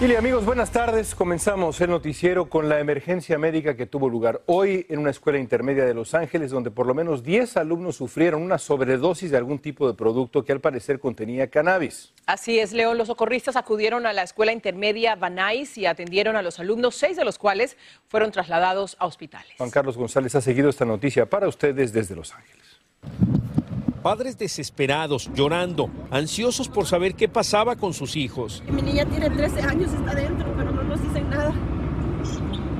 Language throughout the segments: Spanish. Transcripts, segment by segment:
Y amigos, buenas tardes. Comenzamos el noticiero con la emergencia médica que tuvo lugar hoy en una escuela intermedia de Los Ángeles, donde por lo menos 10 alumnos sufrieron una sobredosis de algún tipo de producto que al parecer contenía cannabis. Así es, León. Los socorristas acudieron a la escuela intermedia Banais y atendieron a los alumnos, seis de los cuales fueron trasladados a hospitales. Juan Carlos González ha seguido esta noticia para ustedes desde Los Ángeles. Padres desesperados, llorando, ansiosos por saber qué pasaba con sus hijos. Mi niña tiene 13 años, está dentro, pero no nos dicen nada.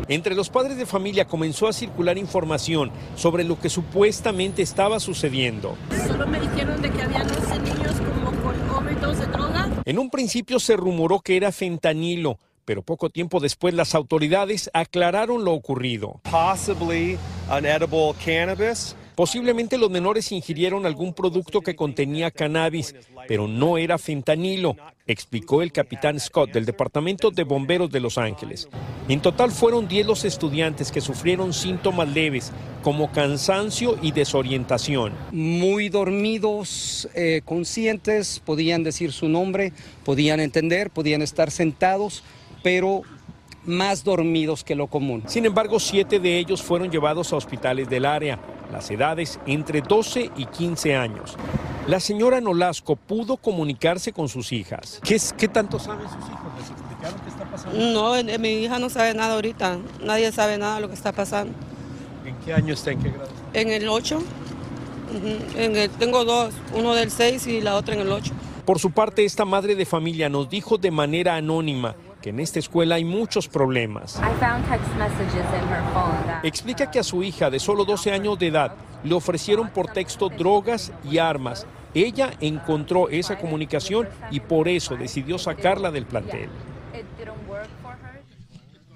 Entre los padres de familia comenzó a circular información sobre lo que supuestamente estaba sucediendo. Solo me dijeron de que había 11 niños como con overdose de droga. En un principio se rumoró que era fentanilo, pero poco tiempo después las autoridades aclararon lo ocurrido. possibly unedible cannabis. Posiblemente los menores ingirieron algún producto que contenía cannabis, pero no era fentanilo, explicó el capitán Scott del Departamento de Bomberos de Los Ángeles. En total fueron 10 los estudiantes que sufrieron síntomas leves como cansancio y desorientación. muy dormidos, eh, conscientes, podían decir su nombre, podían entender, podían estar sentados, pero más dormidos que lo común. Sin embargo, siete de ellos fueron llevados a hospitales del área, las edades entre 12 y 15 años. La señora Nolasco pudo comunicarse con sus hijas. ¿Qué, es- qué tanto saben sus hijos? ¿Les explicaron qué está pasando? No, eh, mi hija no sabe nada ahorita. Nadie sabe nada de lo que está pasando. ¿En qué año está? ¿En qué grado? En el 8, en el, tengo dos, uno del 6 y la otra en el 8. Por su parte, esta madre de familia nos dijo de manera anónima que en esta escuela hay muchos problemas. Explica que a su hija de solo 12 años de edad le ofrecieron por texto drogas y armas. Ella encontró esa comunicación y por eso decidió sacarla del plantel.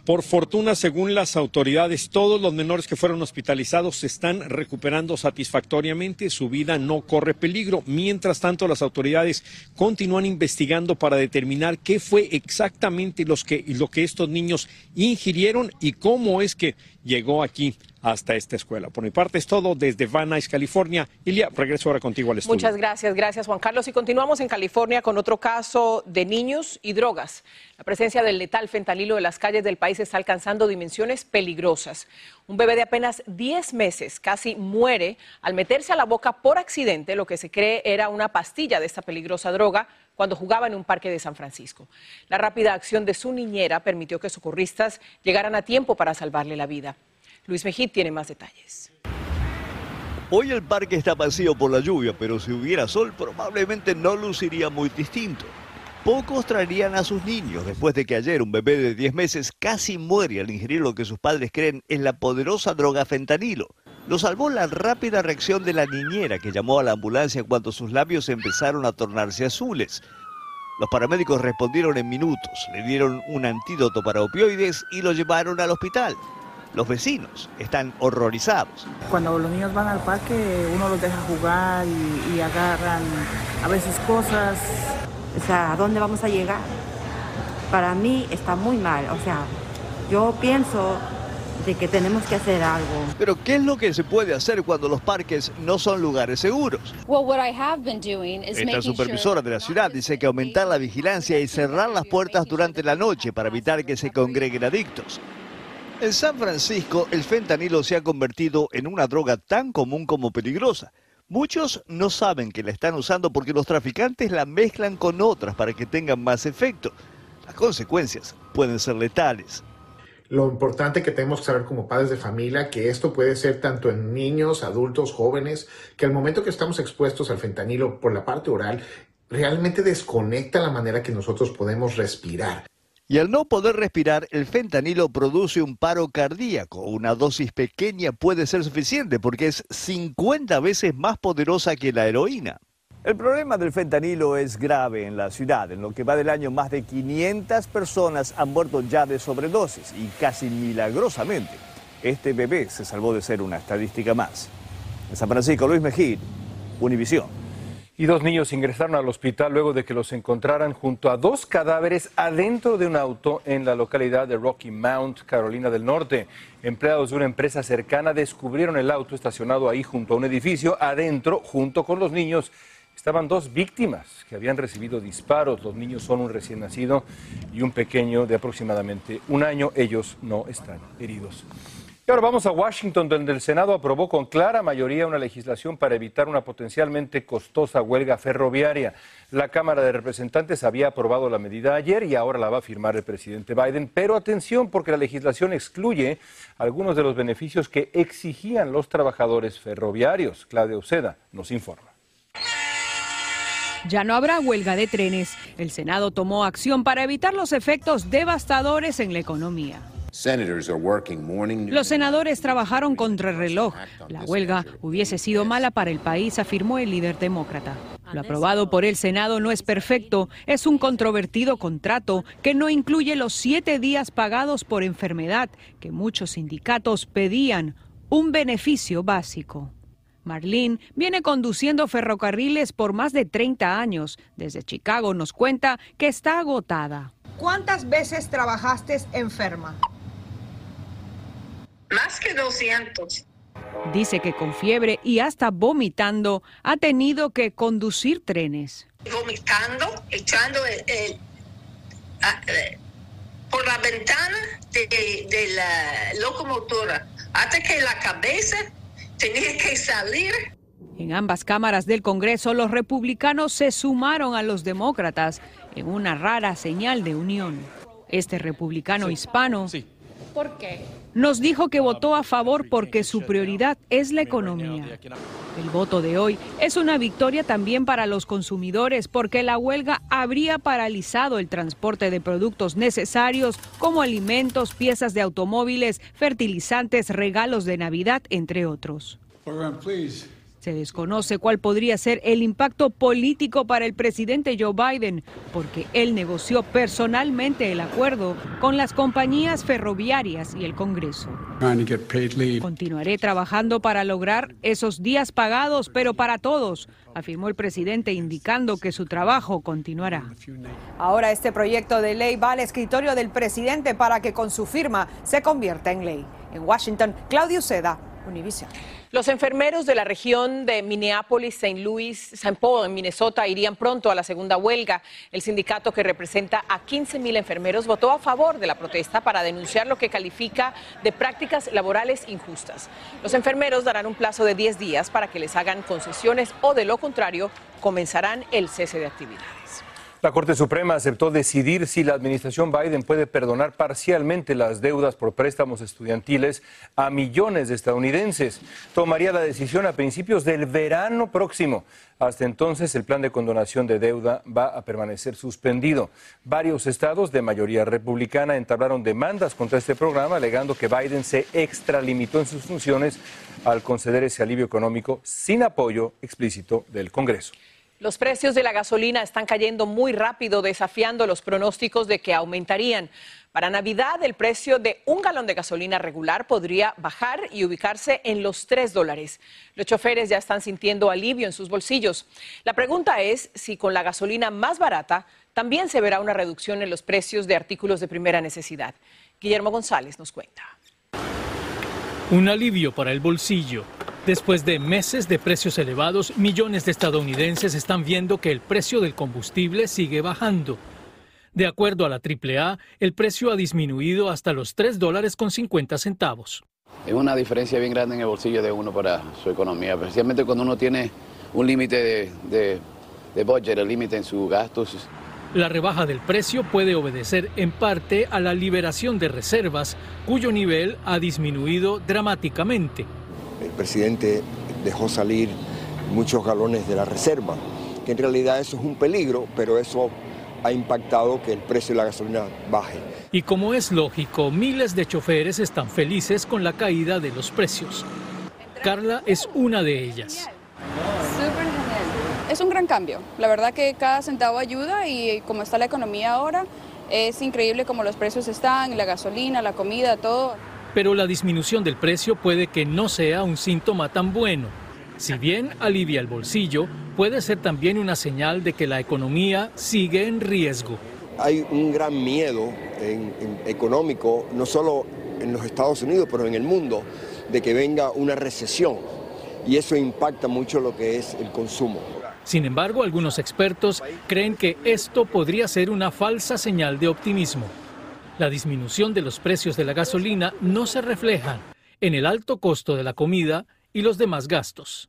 Por fortuna, según las autoridades, todos los menores que fueron hospitalizados se están recuperando satisfactoriamente, su vida no corre peligro. Mientras tanto, las autoridades continúan investigando para determinar qué fue exactamente lo que estos niños ingirieron y cómo es que llegó aquí hasta esta escuela. Por mi parte es todo desde Van Nuys, California. Ilia, regreso ahora contigo al estudio. Muchas gracias, gracias Juan Carlos. Y continuamos en California con otro caso de niños y drogas. La presencia del letal fentanilo en las calles del país está alcanzando dimensiones peligrosas. Un bebé de apenas 10 meses casi muere al meterse a la boca por accidente lo que se cree era una pastilla de esta peligrosa droga cuando jugaba en un parque de San Francisco. La rápida acción de su niñera permitió que socorristas llegaran a tiempo para salvarle la vida. Luis Mejid tiene más detalles. Hoy el parque está vacío por la lluvia, pero si hubiera sol probablemente no luciría muy distinto. Pocos traerían a sus niños después de que ayer un bebé de 10 meses casi muere al ingerir lo que sus padres creen es la poderosa droga fentanilo. Lo salvó la rápida reacción de la niñera que llamó a la ambulancia cuando sus labios empezaron a tornarse azules. Los paramédicos respondieron en minutos, le dieron un antídoto para opioides y lo llevaron al hospital. Los vecinos están horrorizados. Cuando los niños van al parque, uno los deja jugar y, y agarran a veces cosas. O sea, ¿a dónde vamos a llegar? para mí está muy mal. O sea, yo pienso de que tenemos que hacer algo. Pero ¿qué es lo que se puede hacer cuando los parques no son lugares seguros? Esta supervisora de la ciudad dice que aumentar la vigilancia y cerrar las puertas durante la noche para evitar que se congreguen adictos. En San Francisco, el fentanilo se ha convertido en una droga tan común como peligrosa. Muchos no saben que la están usando porque los traficantes la mezclan con otras para que tengan más efecto. Las consecuencias pueden ser letales lo importante que tenemos que saber como padres de familia, que esto puede ser tanto en niños, adultos, jóvenes, que al momento que estamos expuestos al fentanilo por la parte oral, realmente desconecta la manera que nosotros podemos respirar. Y al no poder respirar, el fentanilo produce un paro cardíaco. Una dosis pequeña puede ser suficiente porque es 50 veces más poderosa que la heroína. El problema del fentanilo es grave en la ciudad. En lo que va del año, más de 500 personas han muerto ya de sobredosis y casi milagrosamente, este bebé se salvó de ser una estadística más. En San Francisco, Luis Mejía, Univisión. Y dos niños ingresaron al hospital luego de que los encontraran junto a dos cadáveres adentro de un auto en la localidad de Rocky Mount, Carolina del Norte. Empleados de una empresa cercana descubrieron el auto estacionado ahí junto a un edificio, adentro, junto con los niños estaban dos víctimas que habían recibido disparos. Los niños son un recién nacido y un pequeño de aproximadamente un año. Ellos no están heridos. Y ahora vamos a Washington, donde el Senado aprobó con clara mayoría una legislación para evitar una potencialmente costosa huelga ferroviaria. La Cámara de Representantes había aprobado la medida ayer y ahora la va a firmar el presidente Biden. Pero atención, porque la legislación excluye algunos de los beneficios que exigían los trabajadores ferroviarios. Claudia Uceda nos informa. Ya no habrá huelga de trenes. El Senado tomó acción para evitar los efectos devastadores en la economía. Los senadores trabajaron contra el reloj. La huelga hubiese sido mala para el país, afirmó el líder demócrata. Lo aprobado por el Senado no es perfecto, es un controvertido contrato que no incluye los siete días pagados por enfermedad que muchos sindicatos pedían, un beneficio básico. Marlene viene conduciendo ferrocarriles por más de 30 años. Desde Chicago nos cuenta que está agotada. ¿Cuántas veces trabajaste enferma? Más que 200. Dice que con fiebre y hasta vomitando ha tenido que conducir trenes. Vomitando, echando el, por la ventana de, de la locomotora hasta que la cabeza tenía que salir. En ambas cámaras del Congreso, los republicanos se sumaron a los demócratas en una rara señal de unión. Este republicano hispano ¿Por qué? Nos dijo que votó a favor porque su prioridad es la economía. El voto de hoy es una victoria también para los consumidores porque la huelga habría paralizado el transporte de productos necesarios como alimentos, piezas de automóviles, fertilizantes, regalos de Navidad, entre otros. Se desconoce cuál podría ser el impacto político para el presidente Joe Biden, porque él negoció personalmente el acuerdo con las compañías ferroviarias y el Congreso. Continuaré trabajando para lograr esos días pagados, pero para todos, afirmó el presidente, indicando que su trabajo continuará. Ahora este proyecto de ley va al escritorio del presidente para que con su firma se convierta en ley. En Washington, Claudio Seda, Univision. Los enfermeros de la región de Minneapolis, St. Louis, St. Paul, en Minnesota, irían pronto a la segunda huelga. El sindicato que representa a 15 mil enfermeros votó a favor de la protesta para denunciar lo que califica de prácticas laborales injustas. Los enfermeros darán un plazo de 10 días para que les hagan concesiones o, de lo contrario, comenzarán el cese de actividades. La Corte Suprema aceptó decidir si la administración Biden puede perdonar parcialmente las deudas por préstamos estudiantiles a millones de estadounidenses. Tomaría la decisión a principios del verano próximo. Hasta entonces, el plan de condonación de deuda va a permanecer suspendido. Varios estados de mayoría republicana entablaron demandas contra este programa, alegando que Biden se extralimitó en sus funciones al conceder ese alivio económico sin apoyo explícito del Congreso. Los precios de la gasolina están cayendo muy rápido, desafiando los pronósticos de que aumentarían. Para Navidad, el precio de un galón de gasolina regular podría bajar y ubicarse en los 3 dólares. Los choferes ya están sintiendo alivio en sus bolsillos. La pregunta es si con la gasolina más barata también se verá una reducción en los precios de artículos de primera necesidad. Guillermo González nos cuenta. Un alivio para el bolsillo. Después de meses de precios elevados, millones de estadounidenses están viendo que el precio del combustible sigue bajando. De acuerdo a la AAA, el precio ha disminuido hasta los 3 dólares con 50 centavos. Es una diferencia bien grande en el bolsillo de uno para su economía, especialmente cuando uno tiene un límite de, de, de budget, el límite en sus gastos. La rebaja del precio puede obedecer en parte a la liberación de reservas, cuyo nivel ha disminuido dramáticamente. El presidente dejó salir muchos galones de la reserva, que en realidad eso es un peligro, pero eso ha impactado que el precio de la gasolina baje. Y como es lógico, miles de choferes están felices con la caída de los precios. Carla es una de ellas. Es un gran cambio. La verdad que cada centavo ayuda y como está la economía ahora, es increíble como los precios están, la gasolina, la comida, todo. Pero la disminución del precio puede que no sea un síntoma tan bueno. Si bien alivia el bolsillo, puede ser también una señal de que la economía sigue en riesgo. Hay un gran miedo en, en económico, no solo en los Estados Unidos, pero en el mundo, de que venga una recesión. Y eso impacta mucho lo que es el consumo. Sin embargo, algunos expertos creen que esto podría ser una falsa señal de optimismo. La disminución de los precios de la gasolina no se refleja en el alto costo de la comida y los demás gastos.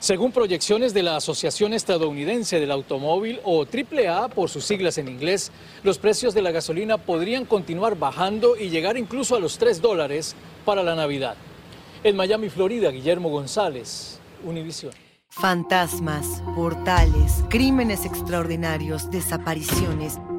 Según proyecciones de la Asociación Estadounidense del Automóvil o AAA por sus siglas en inglés, los precios de la gasolina podrían continuar bajando y llegar incluso a los 3 dólares para la Navidad. En Miami, Florida, Guillermo González, Univisión. Fantasmas, portales, crímenes extraordinarios, desapariciones,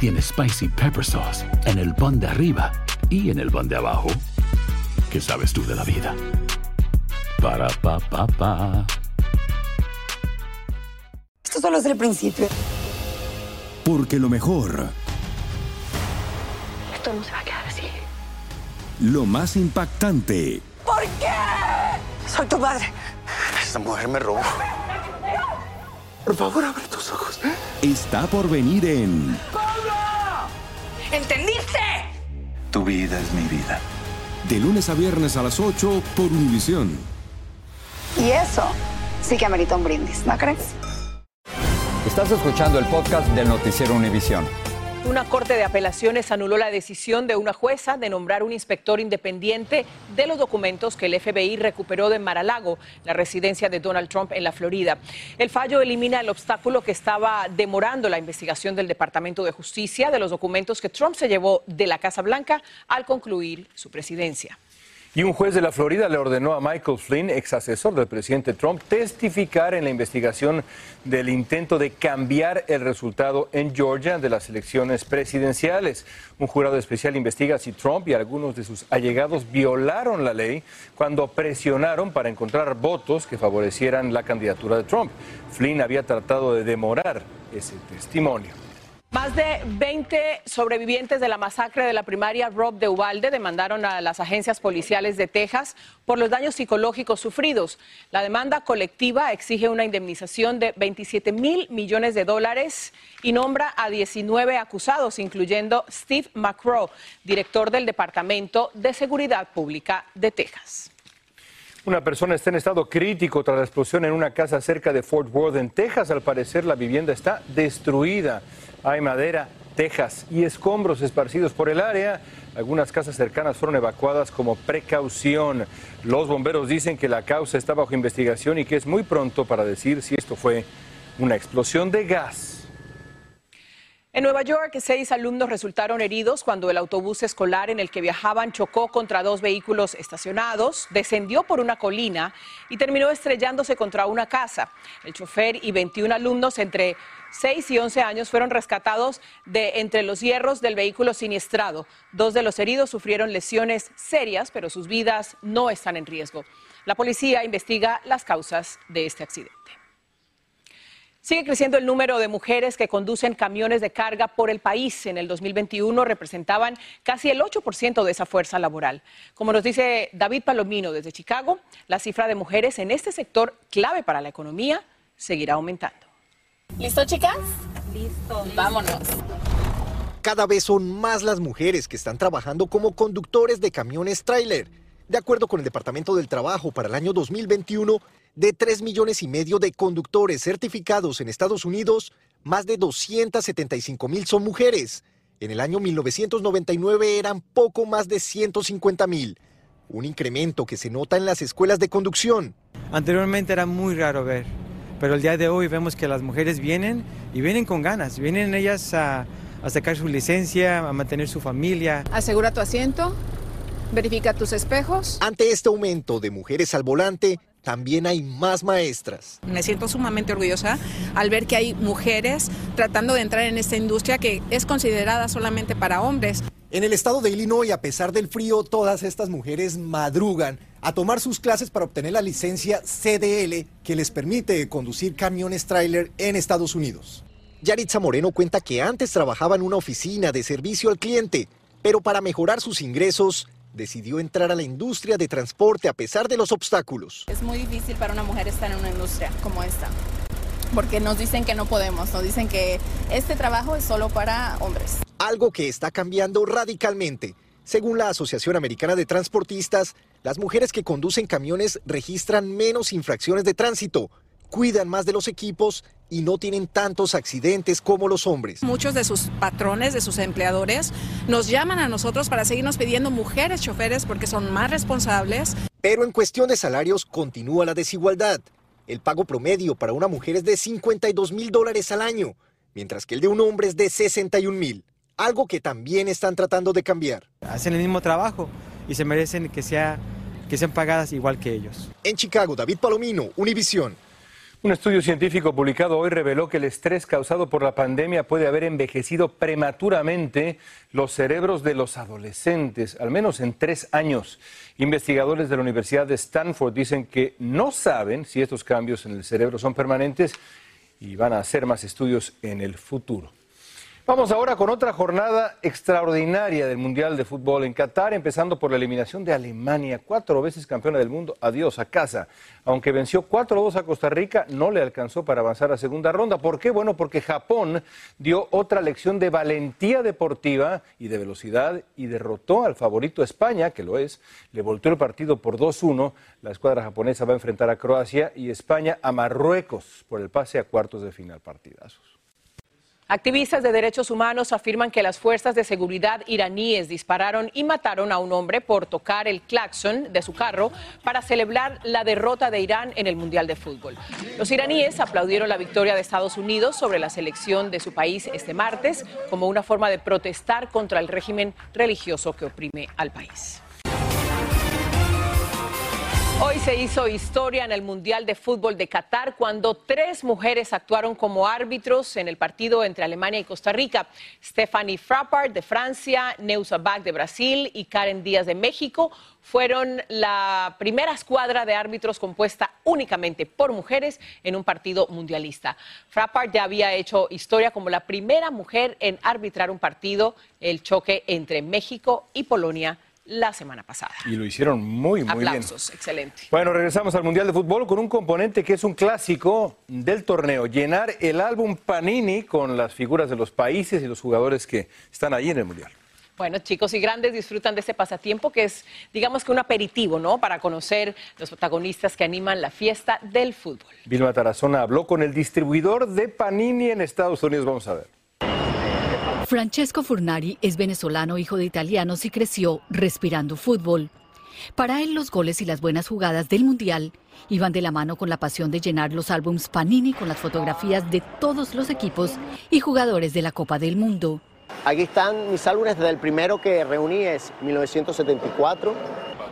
tiene Spicy Pepper Sauce en el pan de arriba y en el pan de abajo, ¿qué sabes tú de la vida? Para, pa, pa, pa. Esto solo es el principio. Porque lo mejor, Esto no se va a quedar así. lo más impactante, ¿Por qué? Soy tu madre. Esta mujer me robó. Por favor, abre tus ojos. está por venir en ¿Entendiste? Tu vida es mi vida. De lunes a viernes a las 8 por Univisión. Y eso sí que amerita un brindis, ¿no crees? Estás escuchando el podcast del noticiero Univisión. Una corte de apelaciones anuló la decisión de una jueza de nombrar un inspector independiente de los documentos que el FBI recuperó de Mar-a-Lago, la residencia de Donald Trump en la Florida. El fallo elimina el obstáculo que estaba demorando la investigación del Departamento de Justicia de los documentos que Trump se llevó de la Casa Blanca al concluir su presidencia. Y un juez de la Florida le ordenó a Michael Flynn, ex asesor del presidente Trump, testificar en la investigación del intento de cambiar el resultado en Georgia de las elecciones presidenciales. Un jurado especial investiga si Trump y algunos de sus allegados violaron la ley cuando presionaron para encontrar votos que favorecieran la candidatura de Trump. Flynn había tratado de demorar ese testimonio. Más de 20 sobrevivientes de la masacre de la primaria Rob de Ubalde demandaron a las agencias policiales de Texas por los daños psicológicos sufridos. La demanda colectiva exige una indemnización de 27 mil millones de dólares y nombra a 19 acusados, incluyendo Steve McCrow, director del Departamento de Seguridad Pública de Texas. Una persona está en estado crítico tras la explosión en una casa cerca de Fort Worth, en Texas. Al parecer, la vivienda está destruida. Hay madera, tejas y escombros esparcidos por el área. Algunas casas cercanas fueron evacuadas como precaución. Los bomberos dicen que la causa está bajo investigación y que es muy pronto para decir si esto fue una explosión de gas En Nueva York, seis alumnos resultaron heridos cuando el autobús escolar en el que viajaban chocó contra dos vehículos estacionados, descendió por una colina y terminó estrellándose contra una casa. El chofer y 21 alumnos entre 6 y 11 años fueron rescatados de entre los hierros del vehículo siniestrado. Dos de los heridos sufrieron lesiones serias, pero sus vidas no están en riesgo. La policía investiga las causas de este accidente. Sigue creciendo el número de mujeres que conducen camiones de carga por el país. En el 2021 representaban casi el 8% de esa fuerza laboral. Como nos dice David Palomino desde Chicago, la cifra de mujeres en este sector clave para la economía seguirá aumentando. ¿Listo, chicas? Listo. Vámonos. Cada vez son más las mujeres que están trabajando como conductores de camiones tráiler. De acuerdo con el Departamento del Trabajo, para el año 2021, de 3 millones y medio de conductores certificados en Estados Unidos, más de 275 mil son mujeres. En el año 1999 eran poco más de 150 mil. Un incremento que se nota en las escuelas de conducción. Anteriormente era muy raro ver, pero el día de hoy vemos que las mujeres vienen y vienen con ganas. Vienen ellas a, a sacar su licencia, a mantener su familia. Asegura tu asiento, verifica tus espejos. Ante este aumento de mujeres al volante, también hay más maestras. Me siento sumamente orgullosa al ver que hay mujeres tratando de entrar en esta industria que es considerada solamente para hombres. En el estado de Illinois, a pesar del frío, todas estas mujeres madrugan a tomar sus clases para obtener la licencia CDL que les permite conducir camiones tráiler en Estados Unidos. Yaritza Moreno cuenta que antes trabajaba en una oficina de servicio al cliente, pero para mejorar sus ingresos decidió entrar a la industria de transporte a pesar de los obstáculos. Es muy difícil para una mujer estar en una industria como esta, porque nos dicen que no podemos, nos dicen que este trabajo es solo para hombres. Algo que está cambiando radicalmente. Según la Asociación Americana de Transportistas, las mujeres que conducen camiones registran menos infracciones de tránsito, cuidan más de los equipos y no tienen tantos accidentes como los hombres. Muchos de sus patrones, de sus empleadores, nos llaman a nosotros para seguirnos pidiendo mujeres choferes porque son más responsables. Pero en cuestión de salarios continúa la desigualdad. El pago promedio para una mujer es de 52 mil dólares al año, mientras que el de un hombre es de 61 mil, algo que también están tratando de cambiar. Hacen el mismo trabajo y se merecen que, sea, que sean pagadas igual que ellos. En Chicago, David Palomino, Univisión. Un estudio científico publicado hoy reveló que el estrés causado por la pandemia puede haber envejecido prematuramente los cerebros de los adolescentes, al menos en tres años. Investigadores de la Universidad de Stanford dicen que no saben si estos cambios en el cerebro son permanentes y van a hacer más estudios en el futuro. Vamos ahora con otra jornada extraordinaria del Mundial de Fútbol en Qatar, empezando por la eliminación de Alemania, cuatro veces campeona del mundo, adiós a casa. Aunque venció 4-2 a Costa Rica, no le alcanzó para avanzar a segunda ronda. ¿Por qué? Bueno, porque Japón dio otra lección de valentía deportiva y de velocidad y derrotó al favorito España, que lo es, le volteó el partido por 2-1. La escuadra japonesa va a enfrentar a Croacia y España a Marruecos por el pase a cuartos de final partidazos. Activistas de derechos humanos afirman que las fuerzas de seguridad iraníes dispararon y mataron a un hombre por tocar el claxon de su carro para celebrar la derrota de Irán en el Mundial de Fútbol. Los iraníes aplaudieron la victoria de Estados Unidos sobre la selección de su país este martes como una forma de protestar contra el régimen religioso que oprime al país. Hoy se hizo historia en el Mundial de Fútbol de Qatar cuando tres mujeres actuaron como árbitros en el partido entre Alemania y Costa Rica. Stephanie Frappart de Francia, Neusa Bach de Brasil y Karen Díaz de México fueron la primera escuadra de árbitros compuesta únicamente por mujeres en un partido mundialista. Frappart ya había hecho historia como la primera mujer en arbitrar un partido, el choque entre México y Polonia la semana pasada. Y lo hicieron muy, muy Aplausos, excelente. Bueno, regresamos al Mundial de Fútbol con un componente que es un clásico del torneo, llenar el álbum Panini con las figuras de los países y los jugadores que están ahí en el Mundial. Bueno, chicos y grandes disfrutan de este pasatiempo que es, digamos que un aperitivo, ¿no? Para conocer los protagonistas que animan la fiesta del fútbol. Vilma Tarazona habló con el distribuidor de Panini en Estados Unidos. Vamos a ver. Francesco Furnari es venezolano, hijo de italianos y creció respirando fútbol. Para él los goles y las buenas jugadas del Mundial iban de la mano con la pasión de llenar los álbums Panini con las fotografías de todos los equipos y jugadores de la Copa del Mundo. Aquí están mis álbumes desde el primero que reuní es 1974.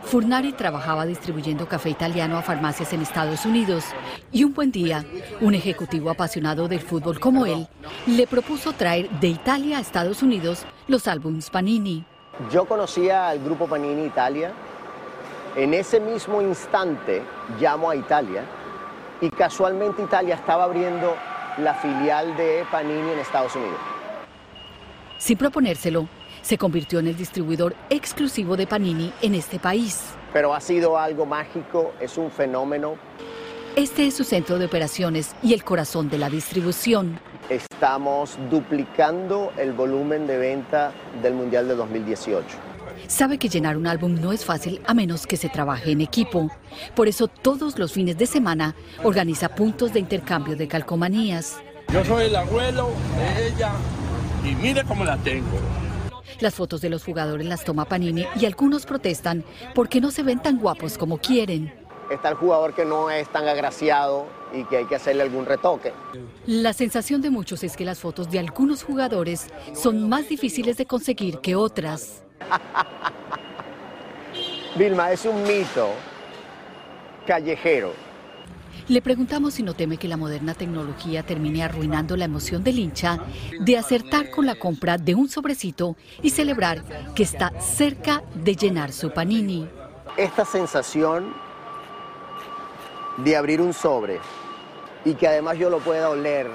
Furnari trabajaba distribuyendo café italiano a farmacias en Estados Unidos y un buen día, un ejecutivo apasionado del fútbol como él le propuso traer de Italia a Estados Unidos los álbumes Panini. Yo conocía al grupo Panini Italia. En ese mismo instante llamo a Italia y casualmente Italia estaba abriendo la filial de Panini en Estados Unidos. Sin proponérselo, se convirtió en el distribuidor exclusivo de Panini en este país. Pero ha sido algo mágico, es un fenómeno. Este es su centro de operaciones y el corazón de la distribución. Estamos duplicando el volumen de venta del Mundial de 2018. Sabe que llenar un álbum no es fácil a menos que se trabaje en equipo. Por eso todos los fines de semana organiza puntos de intercambio de calcomanías. Yo soy el abuelo de ella y mire cómo la tengo. Las fotos de los jugadores las toma Panini y algunos protestan porque no se ven tan guapos como quieren. Está el jugador que no es tan agraciado y que hay que hacerle algún retoque. La sensación de muchos es que las fotos de algunos jugadores son más difíciles de conseguir que otras. Vilma, es un mito callejero. Le preguntamos si no teme que la moderna tecnología termine arruinando la emoción del hincha de acertar con la compra de un sobrecito y celebrar que está cerca de llenar su panini. Esta sensación de abrir un sobre y que además yo lo pueda oler,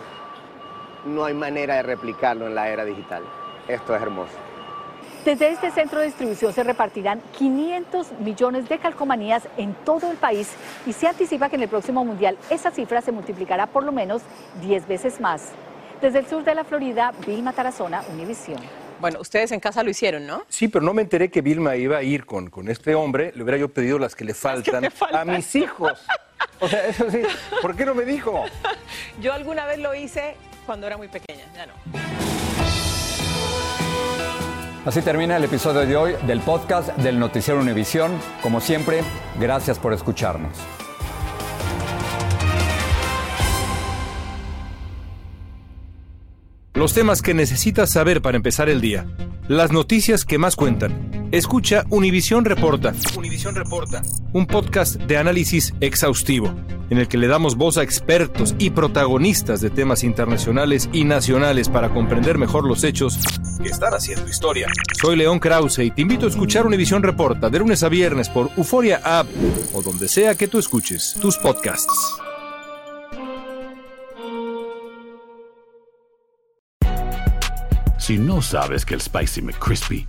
no hay manera de replicarlo en la era digital. Esto es hermoso. Desde este centro de distribución se repartirán 500 millones de calcomanías en todo el país y se anticipa que en el próximo mundial esa cifra se multiplicará por lo menos 10 veces más. Desde el sur de la Florida, Vilma Tarazona, Univisión. Bueno, ustedes en casa lo hicieron, ¿no? Sí, pero no me enteré que Vilma iba a ir con, con este hombre. Le hubiera yo pedido las que le faltan, a mis hijos. O sea, eso sí, ¿por qué no me dijo? Yo alguna vez lo hice cuando era muy pequeña, ya no. Así termina el episodio de hoy del podcast del Noticiero Univisión. Como siempre, gracias por escucharnos. Los temas que necesitas saber para empezar el día. Las noticias que más cuentan. Escucha Univisión Reporta. Univisión Reporta. Un podcast de análisis exhaustivo, en el que le damos voz a expertos y protagonistas de temas internacionales y nacionales para comprender mejor los hechos que están haciendo historia. Soy León Krause y te invito a escuchar Univisión Reporta de lunes a viernes por Euforia App o donde sea que tú escuches tus podcasts. Si no sabes que el Spicy McCrispy